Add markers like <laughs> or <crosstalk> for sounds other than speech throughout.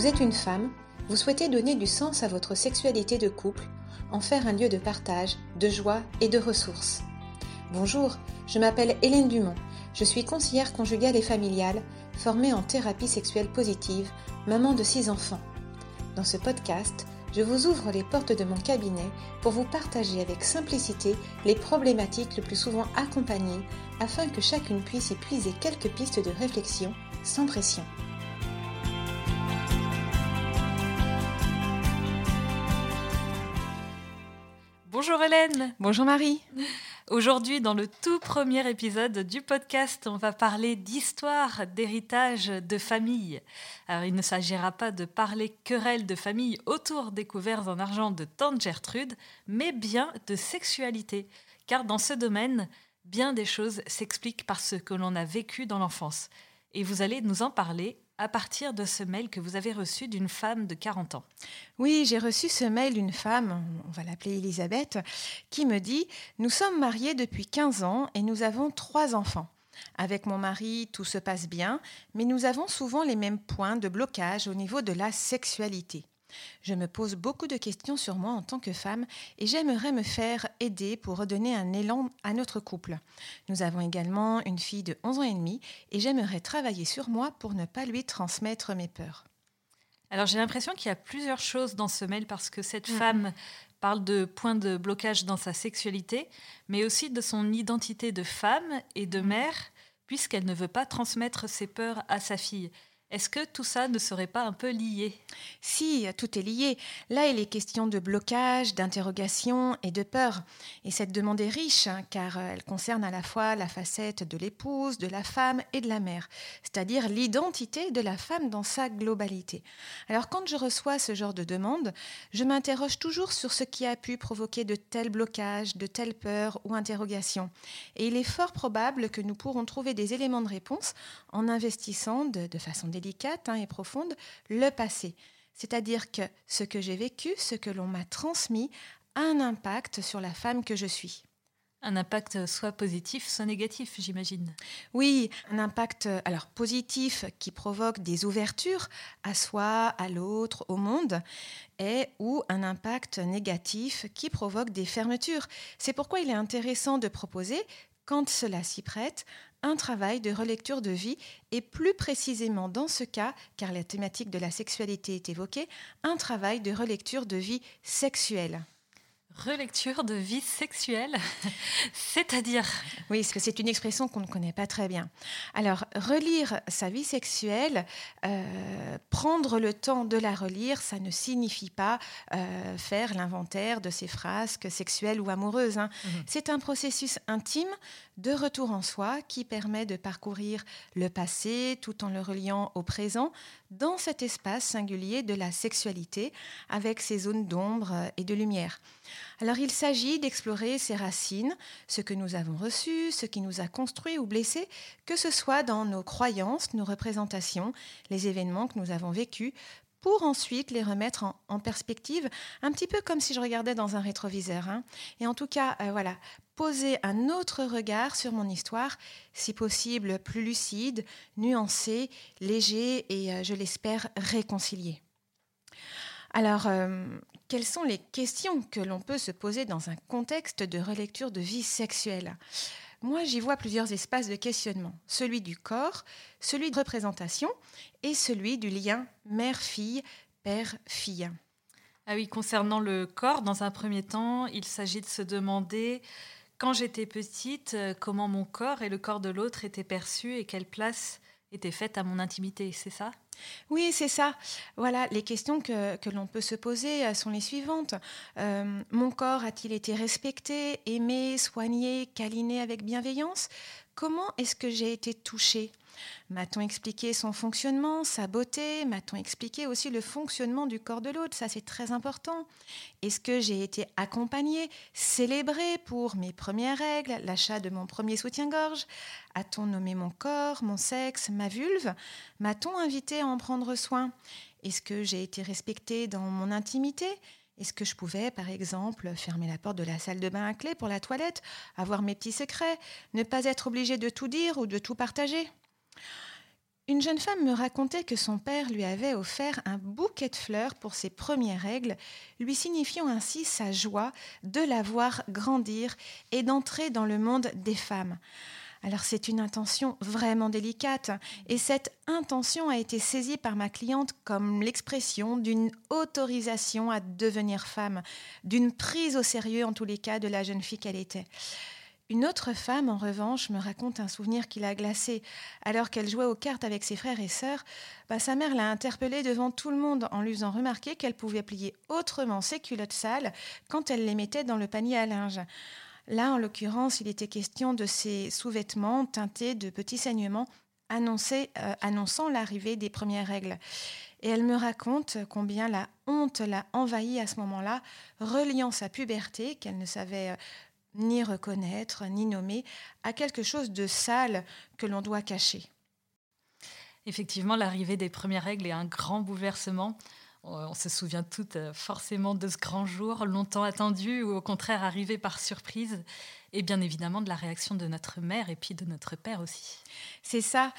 Vous êtes une femme, vous souhaitez donner du sens à votre sexualité de couple, en faire un lieu de partage, de joie et de ressources. Bonjour, je m'appelle Hélène Dumont, je suis conseillère conjugale et familiale, formée en thérapie sexuelle positive, maman de six enfants. Dans ce podcast, je vous ouvre les portes de mon cabinet pour vous partager avec simplicité les problématiques le plus souvent accompagnées afin que chacune puisse y puiser quelques pistes de réflexion sans pression. Bonjour Hélène. Bonjour Marie. Aujourd'hui, dans le tout premier épisode du podcast, on va parler d'histoire, d'héritage, de famille. Alors, il ne s'agira pas de parler querelle de famille autour des couverts en argent de Tante Gertrude, mais bien de sexualité. Car dans ce domaine, bien des choses s'expliquent par ce que l'on a vécu dans l'enfance. Et vous allez nous en parler à partir de ce mail que vous avez reçu d'une femme de 40 ans. Oui, j'ai reçu ce mail d'une femme, on va l'appeler Elisabeth, qui me dit Nous sommes mariés depuis 15 ans et nous avons trois enfants. Avec mon mari, tout se passe bien, mais nous avons souvent les mêmes points de blocage au niveau de la sexualité. Je me pose beaucoup de questions sur moi en tant que femme et j'aimerais me faire aider pour redonner un élan à notre couple. Nous avons également une fille de 11 ans et demi et j'aimerais travailler sur moi pour ne pas lui transmettre mes peurs. Alors j'ai l'impression qu'il y a plusieurs choses dans ce mail parce que cette mm. femme parle de points de blocage dans sa sexualité, mais aussi de son identité de femme et de mm. mère, puisqu'elle ne veut pas transmettre ses peurs à sa fille. Est-ce que tout ça ne serait pas un peu lié? Si, tout est lié. Là, il est question de blocage, d'interrogation et de peur. Et cette demande est riche, hein, car euh, elle concerne à la fois la facette de l'épouse, de la femme et de la mère, c'est-à-dire l'identité de la femme dans sa globalité. Alors, quand je reçois ce genre de demande, je m'interroge toujours sur ce qui a pu provoquer de tels blocages, de telles peurs ou interrogations. Et il est fort probable que nous pourrons trouver des éléments de réponse en investissant de, de façon délicate hein, et profonde, le passé. C'est-à-dire que ce que j'ai vécu, ce que l'on m'a transmis, a un impact sur la femme que je suis. Un impact soit positif, soit négatif, j'imagine. Oui, un impact alors positif qui provoque des ouvertures à soi, à l'autre, au monde, et ou un impact négatif qui provoque des fermetures. C'est pourquoi il est intéressant de proposer, quand cela s'y prête, un travail de relecture de vie et plus précisément dans ce cas, car la thématique de la sexualité est évoquée, un travail de relecture de vie sexuelle. Relecture de vie sexuelle, <laughs> c'est-à-dire Oui, parce que c'est une expression qu'on ne connaît pas très bien. Alors, relire sa vie sexuelle, euh, prendre le temps de la relire, ça ne signifie pas euh, faire l'inventaire de ses frasques sexuelles ou amoureuses. Hein. Mhm. C'est un processus intime de retour en soi qui permet de parcourir le passé tout en le reliant au présent dans cet espace singulier de la sexualité avec ses zones d'ombre et de lumière. Alors il s'agit d'explorer ses racines, ce que nous avons reçu, ce qui nous a construit ou blessé, que ce soit dans nos croyances, nos représentations, les événements que nous avons vécus, pour ensuite les remettre en, perspective, un petit peu comme si je regardais dans un rétroviseur. Hein. Et en tout cas, euh, voilà, poser un autre regard sur mon histoire, si possible plus lucide, nuancé, léger et, euh, je l'espère, réconcilié. Alors, euh, quelles sont les questions que l'on peut se poser dans un contexte de relecture de vie sexuelle? Moi, j'y vois plusieurs espaces de questionnement. Celui du corps, celui de représentation et celui du lien mère-fille, père-fille. Ah oui, concernant le corps, dans un premier temps, il s'agit de se demander, quand j'étais petite, euh, comment mon corps et le corps de l'autre étaient perçus et quelle place était faite à mon intimité, c'est ça? Oui, c'est ça. Voilà, les questions que, l'on peut se poser euh, sont les suivantes. Euh, mon corps a-t-il été respecté, aimé, soigné, câliné avec bienveillance? Comment est-ce que j'ai été touchée? M'a-t-on expliqué son fonctionnement, sa beauté? M'a-t-on expliqué aussi le fonctionnement du corps de l'autre? Ça, c'est très important. Est-ce que j'ai été accompagnée, célébrée pour mes premières règles, l'achat de mon premier soutien-gorge? A-t-on nommé mon corps, mon sexe, ma vulve? M'a-t-on invité à en prendre soin? Est-ce que j'ai été respectée dans mon intimité? Est-ce que je pouvais, par exemple, fermer la porte de la salle de bain à clé pour la toilette, avoir mes petits secrets, ne pas être obligée de tout dire ou de tout partager? Une jeune femme me racontait que son père lui avait offert un bouquet de fleurs pour ses premières règles, lui signifiant ainsi sa joie de la voir grandir et d'entrer dans le monde des femmes. Alors c'est une intention vraiment délicate et cette intention a été saisie par ma cliente comme l'expression d'une autorisation à devenir femme, d'une prise au sérieux en tous les cas de la jeune fille qu'elle était. Une autre femme, en revanche, me raconte un souvenir qui l'a glacée. Alors qu'elle jouait aux cartes avec ses frères et sœurs, bah, sa mère l'a interpellée devant tout le monde en lui faisant remarquer qu'elle pouvait plier autrement ses culottes sales quand elle les mettait dans le panier à linge. Là, en l'occurrence, il était question de ces sous-vêtements teintés de petits saignements euh, annonçant l'arrivée des premières règles. Et elle me raconte combien la honte l'a envahie à ce moment-là, reliant sa puberté, qu'elle ne savait euh, ni reconnaître, ni nommer, à quelque chose de sale que l'on doit cacher. Effectivement, l'arrivée des premières règles est un grand bouleversement. On se souvient toutes euh, forcément de ce grand jour longtemps attendu ou au contraire arrivé par surprise et bien évidemment de la réaction de notre mère et puis de notre père aussi. C'est ça.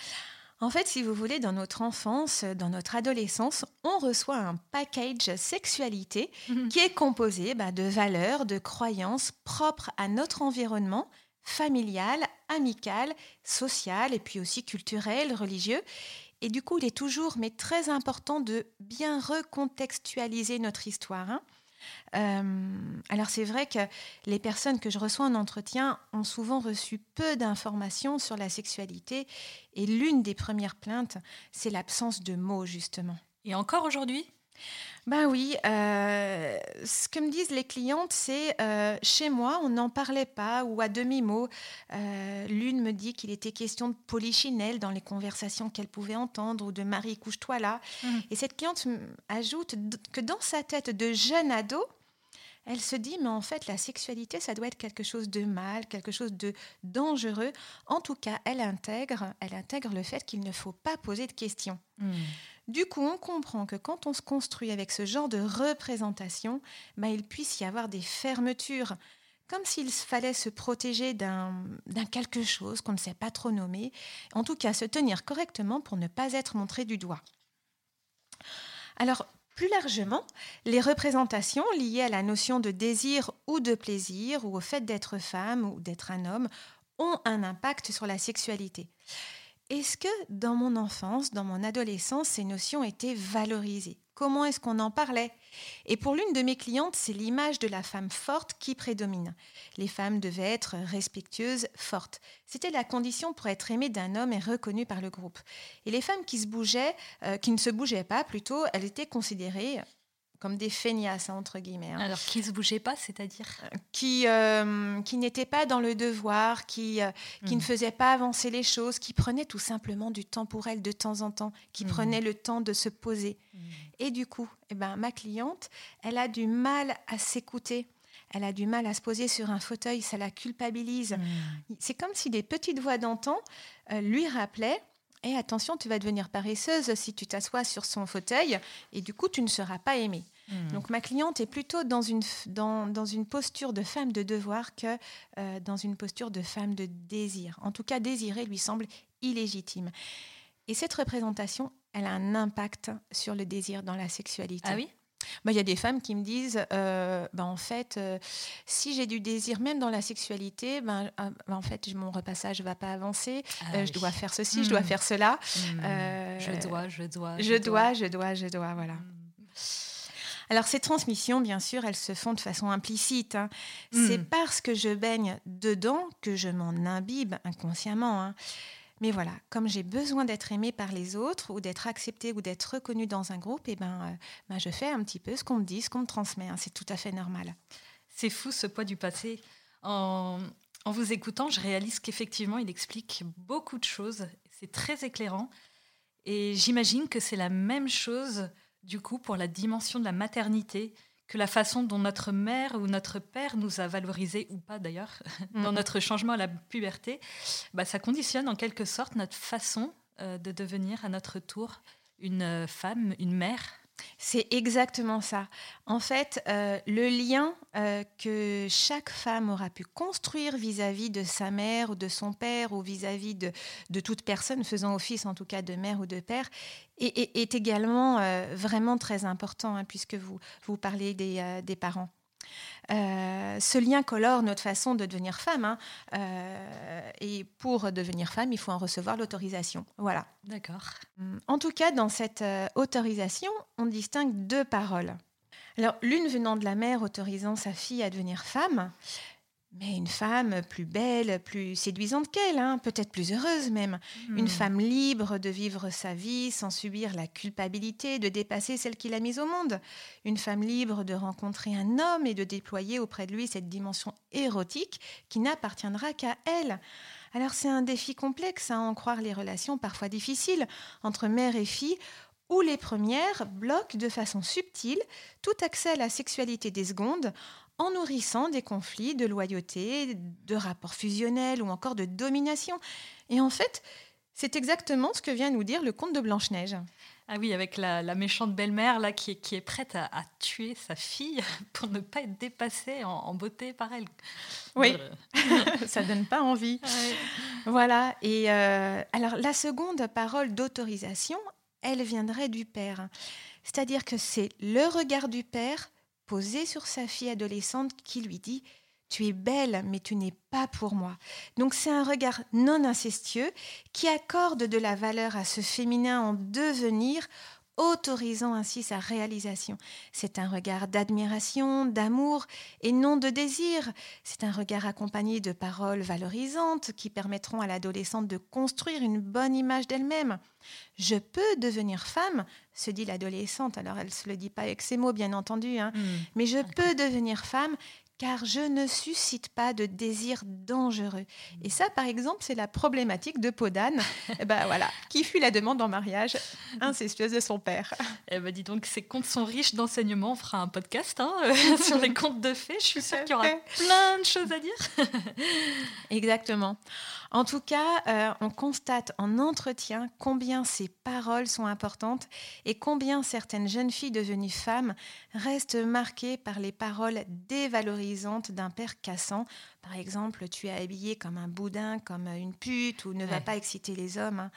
En fait, si vous voulez, dans notre enfance, dans notre adolescence, on reçoit un package sexualité mhm. qui est composé bah, de valeurs, de croyances propres à notre environnement familial, amical, social et puis aussi culturel, religieux. Et du coup, il est toujours, mais très important de bien recontextualiser notre histoire. Hein. Euh, alors c'est vrai que les personnes que je reçois en entretien ont souvent reçu peu d'informations sur la sexualité et l'une des premières plaintes, c'est l'absence de mots justement. Et encore aujourd'hui? Ben oui, euh, ce que me disent les clientes, c'est euh, chez moi, on n'en parlait pas ou à demi-mot. Euh, l'une me dit qu'il était question de polichinelle dans les conversations qu'elle pouvait entendre ou de Marie, couche-toi là. Mmh. Et cette cliente ajoute que dans sa tête de jeune ado, elle se dit, mais en fait, la sexualité, ça doit être quelque chose de mal, quelque chose de dangereux. En tout cas, elle intègre, elle intègre le fait qu'il ne faut pas poser de questions. Mmh. Du coup, on comprend que quand on se construit avec ce genre de représentation, bah, il puisse y avoir des fermetures, comme s'il fallait se protéger d'un quelque chose qu'on ne sait pas trop nommer, en tout cas se tenir correctement pour ne pas être montré du doigt. Alors, plus largement, les représentations liées à la notion de désir ou de plaisir ou au fait d'être femme ou d'être un homme ont un impact sur la sexualité. Est-ce que dans mon enfance, dans mon adolescence, ces notions étaient valorisées? Comment est-ce qu'on en parlait? Et pour l'une de mes clientes, c'est l'image de la femme forte qui prédomine. Les femmes devaient être respectueuses, fortes. C'était la condition pour être aimée d'un homme et reconnue par le groupe. Et les femmes qui se bougeaient, euh, qui ne se bougeaient pas plutôt, elles étaient considérées comme des feignasses, entre guillemets. Hein. Alors, qui ne se bougeait pas, c'est-à-dire euh, Qui, euh, qui n'étaient pas dans le devoir, qui, euh, qui ne hmm. faisaient pas avancer les choses, qui prenaient tout simplement du temps pour elles de temps en temps, qui hmm. prenaient le temps de se poser. Hmm. Et du coup, eh ben, ma cliente, elle a du mal à s'écouter. Elle a du mal à se poser sur un fauteuil, ça la culpabilise. C'est comme si des petites voix d'antan lui rappelaient et attention, tu vas devenir paresseuse si tu t'assois sur son fauteuil et du coup, tu ne seras pas aimée. Hmm. Donc ma cliente est plutôt dans une, dans, dans, une posture de femme de devoir que euh, dans une posture de femme de désir. En tout cas, désirer lui semble illégitime. Et cette représentation, elle a un impact sur le désir dans la sexualité. Ah oui? Il y a des femmes qui me disent, euh, bah, en fait, euh, si j'ai du désir, même dans la sexualité, ben, bah, en fait, mon repassage ne va pas avancer. Ah je dois faire ceci, je dois hmm. faire cela. Hmm. je dois, je dois. Je, dois, je dois, je dois, voilà. Alors ces transmissions, bien sûr, elles se font de façon implicite. Hein. C'est parce que je baigne dedans que je m'en imbibe inconsciemment. Hein. Mais voilà, comme j'ai besoin d'être aimée par les autres ou d'être acceptée ou d'être reconnue dans un groupe, et eh ben, euh, ben, je fais un petit peu ce qu'on me dit, ce qu'on me transmet. Hein. c'est tout à fait normal. C'est fou ce poids du passé. En, en vous écoutant, je réalise qu'effectivement, il explique beaucoup de choses. C'est très éclairant. Et j'imagine que c'est la même chose, du coup, pour la dimension de la maternité que la façon dont notre mère ou notre père nous a valorisés, ou pas d'ailleurs, <laughs> dans notre changement à la puberté, bah, ça conditionne en quelque sorte notre façon euh, de devenir à notre tour une femme, une mère. C'est exactement ça. En fait, euh, le lien euh, que chaque femme aura pu construire vis-à-vis de sa mère ou de son père ou vis-à-vis de, toute personne faisant office en tout cas de mère ou de père est, également euh, vraiment très important hein, puisque vous, vous parlez des parents. Euh, ce lien colore notre façon de devenir femme. Hein. Euh, et pour devenir femme, il faut en recevoir l'autorisation. Voilà. D'accord. En tout cas, dans cette euh, autorisation, on distingue deux paroles. Alors, l'une venant de la mère autorisant sa fille à devenir femme, mais une femme plus belle, plus séduisante qu'elle, hein, peut-être plus heureuse même. Une hmm. femme libre de vivre sa vie sans subir la culpabilité de dépasser celle qui l'a mise au monde. Une femme libre de rencontrer un homme et de déployer auprès de lui cette dimension érotique qui n'appartiendra qu'à elle. Alors c'est un défi complexe à en croire les relations parfois difficiles entre mère et fille où les premières bloquent de façon subtile tout accès à la sexualité des secondes en nourrissant des conflits de loyauté, de rapports fusionnels ou encore de domination. Et en fait, c'est exactement ce que vient nous dire le conte de Blanche-Neige. Ah oui, avec la, méchante belle-mère là qui est, qui est prête à, tuer sa fille <laughs> pour ne pas être dépassée en, beauté par elle. Oui, <laughs> ça donne pas envie. <laughs> Voilà. Et euh, alors la seconde parole d'autorisation, elle viendrait du père. C'est-à-dire que c'est le regard du père sur sa fille adolescente qui lui dit tu es belle, mais tu n'es pas pour moi. Donc c'est un regard non incestueux qui accorde de la valeur à ce féminin en devenir autorisant ainsi sa réalisation. C'est un regard d'admiration, d'amour et non de désir. C'est un regard accompagné de paroles valorisantes qui permettront à l'adolescente de construire une bonne image d'elle-même. Je peux devenir femme, se dit l'adolescente. Alors elle ne se le dit pas avec ces mots, bien entendu, hein. mmh. mais je peux devenir femme car je ne suscite pas de désir dangereux. Et ça, par exemple, c'est la problématique de Podane, <laughs> eh ben voilà, qui fut la demande en mariage incestueuse de son père. Eh ben dis donc, ces contes sont riches d'enseignements. On fera un podcast hein, <laughs> <laughs> sur les contes de fées. Je suis sûre qu'il y aura plein de choses à dire. Exactement. En tout cas, euh, on constate en entretien combien ces paroles sont importantes et combien certaines jeunes filles devenues femmes restent marquées par les paroles d'un père cassant. Par exemple, tu es habillée comme un boudin, comme une pute, ou ne va pas exciter les hommes. Hein.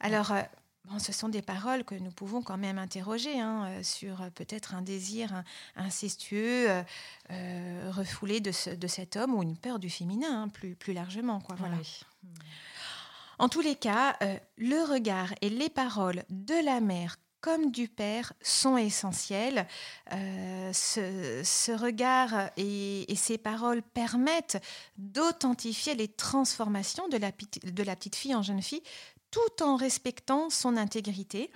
Alors, euh, Bon, ce sont des paroles que nous pouvons quand même interroger hein, euh, sur euh, peut-être un désir incestueux euh, refoulé de, de, cet homme ou une peur du féminin hein, plus, plus largement. Quoi, voilà. En tous les cas, le regard et les paroles de la mère comme du père sont essentiels. ce, ce, regard et, et, ces paroles permettent d'authentifier les transformations de la, de la petite fille en jeune fille tout en respectant son intégrité.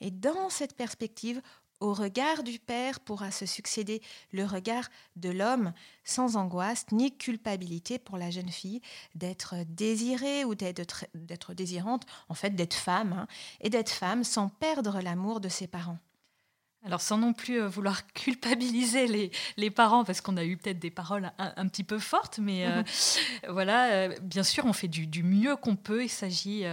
Et dans cette perspective, au regard du Père pourra se succéder le regard de l'homme, sans angoisse ni culpabilité pour la jeune fille d'être désirée ou d'être désirante, en fait d'être femme, hein, et d'être femme sans perdre l'amour de ses parents. Alors sans non plus euh, vouloir <laughs> culpabiliser les, les parents, parce qu'on a eu peut-être des paroles un, petit peu fortes, mais euh, voilà, euh, bien sûr, on fait du, du mieux qu'on peut. Il s'agit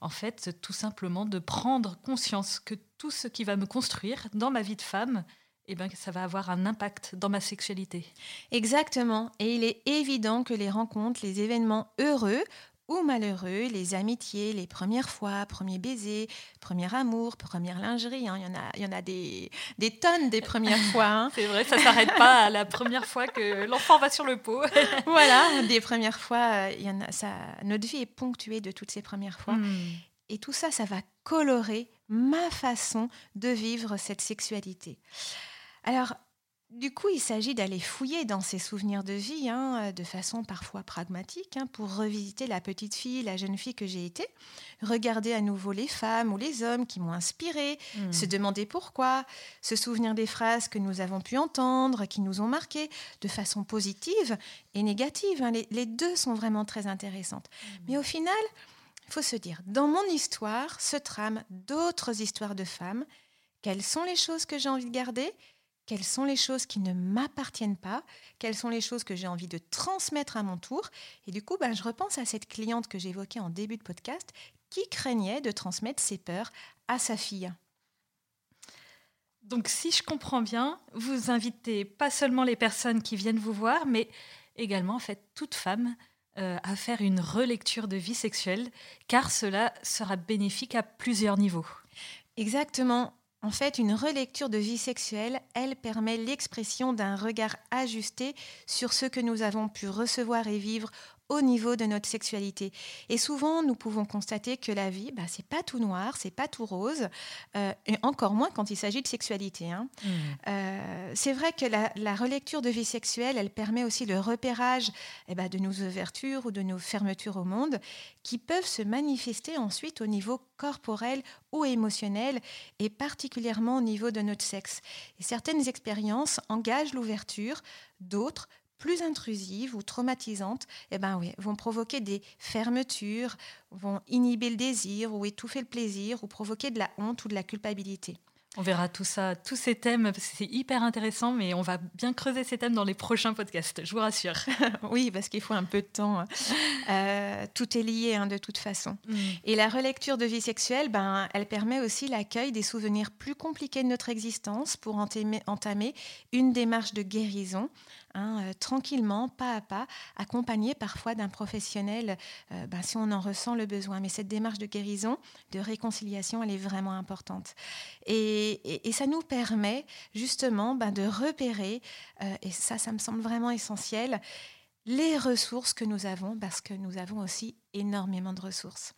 en fait, tout simplement de prendre conscience que tout ce qui va me construire dans ma vie de femme, eh ben, ça va avoir un impact dans ma sexualité. Exactement. Et il est évident que les rencontres, les événements heureux ou malheureux, les amitiés, les premières fois, premiers baisers, premier amour, première lingerie. Hein. Il y en a, y en a des, des tonnes des premières <laughs> fois. Hein. C'est vrai, ça ne s'arrête pas à la première fois que l'enfant va sur le pot. <laughs> voilà, des premières fois, il y en a, ça, notre vie est ponctuée de toutes ces premières fois. Hmm. Et tout ça, ça va colorer ma façon de vivre cette sexualité. Alors, du coup, il s'agit d'aller fouiller dans ses souvenirs de vie, hein, euh, de façon parfois pragmatique, hein, pour revisiter la petite fille, la jeune fille que j'ai été, regarder à nouveau les femmes ou les hommes qui m'ont inspiré, hmm. se demander pourquoi, se souvenir des phrases que nous avons pu entendre, qui nous ont marqué, de façon positive et négative. Hein. Les, deux sont vraiment très intéressantes. Hmm. Mais au final, il faut se dire, dans mon histoire se trament d'autres histoires de femmes. Quelles sont les choses que j'ai envie de garder? Quelles sont les choses qui ne m'appartiennent pas, quelles sont les choses que j'ai envie de transmettre à mon tour. Et du coup, ben, je repense à cette cliente que j'évoquais en début de podcast qui craignait de transmettre ses peurs à sa fille. Donc si je comprends bien, vous invitez pas seulement les personnes qui viennent vous voir, mais également en fait toute femme euh, à faire une relecture de vie sexuelle, car cela sera bénéfique à plusieurs niveaux. Exactement. En fait, une relecture de vie sexuelle, elle permet l'expression d'un regard ajusté sur ce que nous avons pu recevoir et vivre au niveau de notre sexualité. Et souvent, nous pouvons constater que la vie, bah, c'est pas tout noir, c'est pas tout rose, euh, et encore moins quand il s'agit de sexualité. Hein. Mmh. Euh, c'est vrai que la, relecture de vie sexuelle, elle permet aussi le repérage eh ben, de nos ouvertures ou de nos fermetures au monde, qui peuvent se manifester ensuite au niveau corporel ou émotionnel, et particulièrement au niveau de notre sexe. Et certaines expériences engagent l'ouverture, d'autres plus intrusives ou traumatisantes, eh ben oui, vont provoquer des fermetures, vont inhiber le désir ou étouffer le plaisir ou provoquer de la honte ou de la culpabilité. On verra tout ça, tous ces thèmes, c'est hyper intéressant, mais on va bien creuser ces thèmes dans les prochains podcasts, je vous rassure. <laughs> oui, parce qu'il faut un peu de temps. Hein. Euh, tout est lié hein, de toute façon. Mm. Et la relecture de vie sexuelle, ben, elle permet aussi l'accueil des souvenirs plus compliqués de notre existence pour entamer, entamer une démarche de guérison Hein, euh, tranquillement, pas à pas, accompagné parfois d'un professionnel euh, ben, si on en ressent le besoin. Mais cette démarche de guérison, de réconciliation, elle est vraiment importante. Et, ça nous permet justement ben, de repérer, euh, et ça, ça me semble vraiment essentiel, les ressources que nous avons, parce que nous avons aussi énormément de ressources.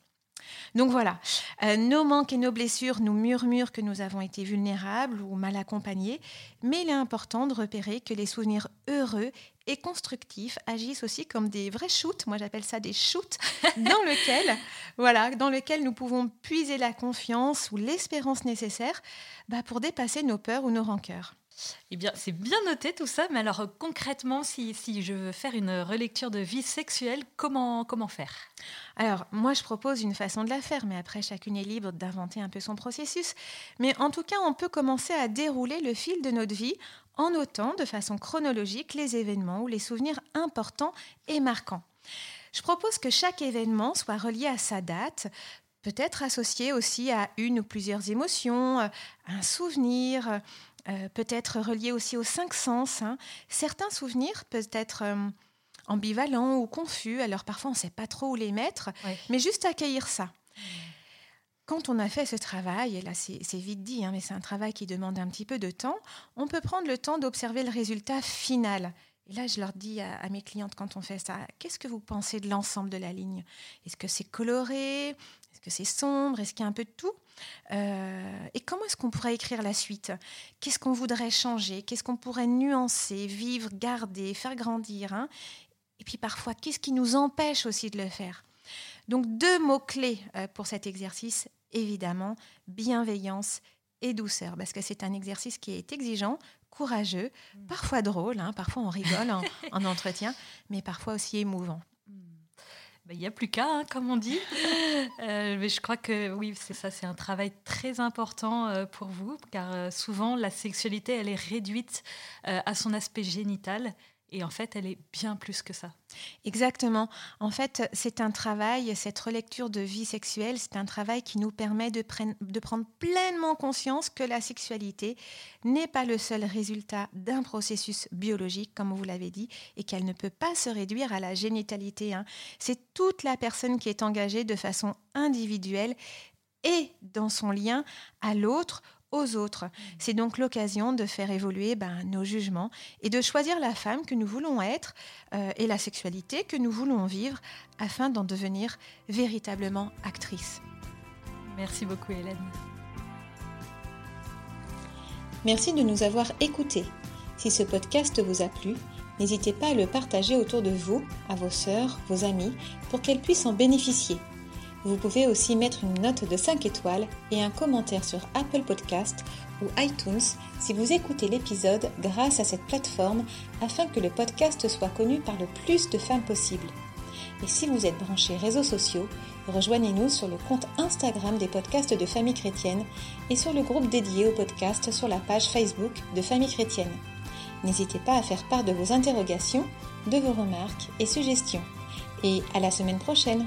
Donc voilà, euh, nos manques et nos blessures nous murmurent que nous avons été vulnérables ou mal accompagnés, mais il est important de repérer que les souvenirs heureux et constructifs agissent aussi comme des vrais shoots, moi j'appelle ça des shoots, <laughs> dans lequel, voilà, dans lequel nous pouvons puiser la confiance ou l'espérance nécessaire bah, pour dépasser nos peurs ou nos rancœurs. Eh bien, c'est bien noté tout ça, mais alors concrètement, si, je veux faire une relecture de vie sexuelle, comment, comment faire? Alors, moi, je propose une façon de la faire, mais après, chacune est libre d'inventer un peu son processus. Mais en tout cas, on peut commencer à dérouler le fil de notre vie en notant de façon chronologique les événements ou les souvenirs importants et marquants. Je propose que chaque événement soit relié à sa date, peut-être associé aussi à une ou plusieurs émotions, un souvenir, euh, peut être relié aussi aux cinq sens. Hein. Certains souvenirs peuvent être euh, ambivalents ou confus, alors parfois on ne sait pas trop où les mettre, mais juste accueillir ça. Quand on a fait ce travail, et là c'est vite dit, hein, mais c'est un travail qui demande un petit peu de temps, on peut prendre le temps d'observer le résultat final. Et là, je leur dis à, mes clientes quand on fait ça, qu'est-ce que vous pensez de l'ensemble de la ligne? Est-ce que c'est coloré? Est-ce que c'est sombre? Est-ce qu'il y a un peu de tout? Euh, Et comment est-ce qu'on pourrait écrire la suite? Qu'est-ce qu'on voudrait changer? Qu'est-ce qu'on pourrait nuancer, vivre, garder, faire grandir hein? Et puis parfois, qu'est-ce qui nous empêche aussi de le faire? Donc deux mots-clés euh, pour cet exercice, évidemment, bienveillance et douceur, parce que c'est un exercice qui est exigeant, courageux, mm. parfois drôle, hein, parfois on rigole en, entretien, mais parfois aussi émouvant. Ben, il n'y a plus qu'à, hein, comme on dit. <laughs> Euh, mais je crois que oui, c'est ça, c'est un travail très important euh, pour vous, car euh, souvent la sexualité, elle est réduite à son aspect génital et en fait, elle est bien plus que ça. Exactement. En fait, c'est un travail, cette relecture de vie sexuelle, c'est un travail qui nous permet de, prendre pleinement conscience que la sexualité n'est pas le seul résultat d'un processus biologique, comme vous l'avez dit, et qu'elle ne peut pas se réduire à la génitalité. Hein. C'est toute la personne qui est engagée de façon individuelle et dans son lien à l'autre aux autres. C'est donc l'occasion de faire évoluer ben, nos jugements et de choisir la femme que nous voulons être euh, et la sexualité que nous voulons vivre afin d'en devenir véritablement actrice. Merci beaucoup Hélène. Merci de nous avoir écoutés. Si ce podcast vous a plu, n'hésitez pas à le partager autour de vous, à vos sœurs, vos amis, pour qu'elles puissent en bénéficier. Vous pouvez aussi mettre une note de 5 étoiles et un commentaire sur Apple Podcast ou iTunes si vous écoutez l'épisode grâce à cette plateforme afin que le podcast soit connu par le plus de femmes possible. Et si vous êtes branché réseaux sociaux, rejoignez-nous sur le compte Instagram des podcasts de Famille Chrétienne et sur le groupe dédié au podcast sur la page Facebook de Famille Chrétienne. N'hésitez pas à faire part de vos interrogations, de vos remarques et suggestions. Et à la semaine prochaine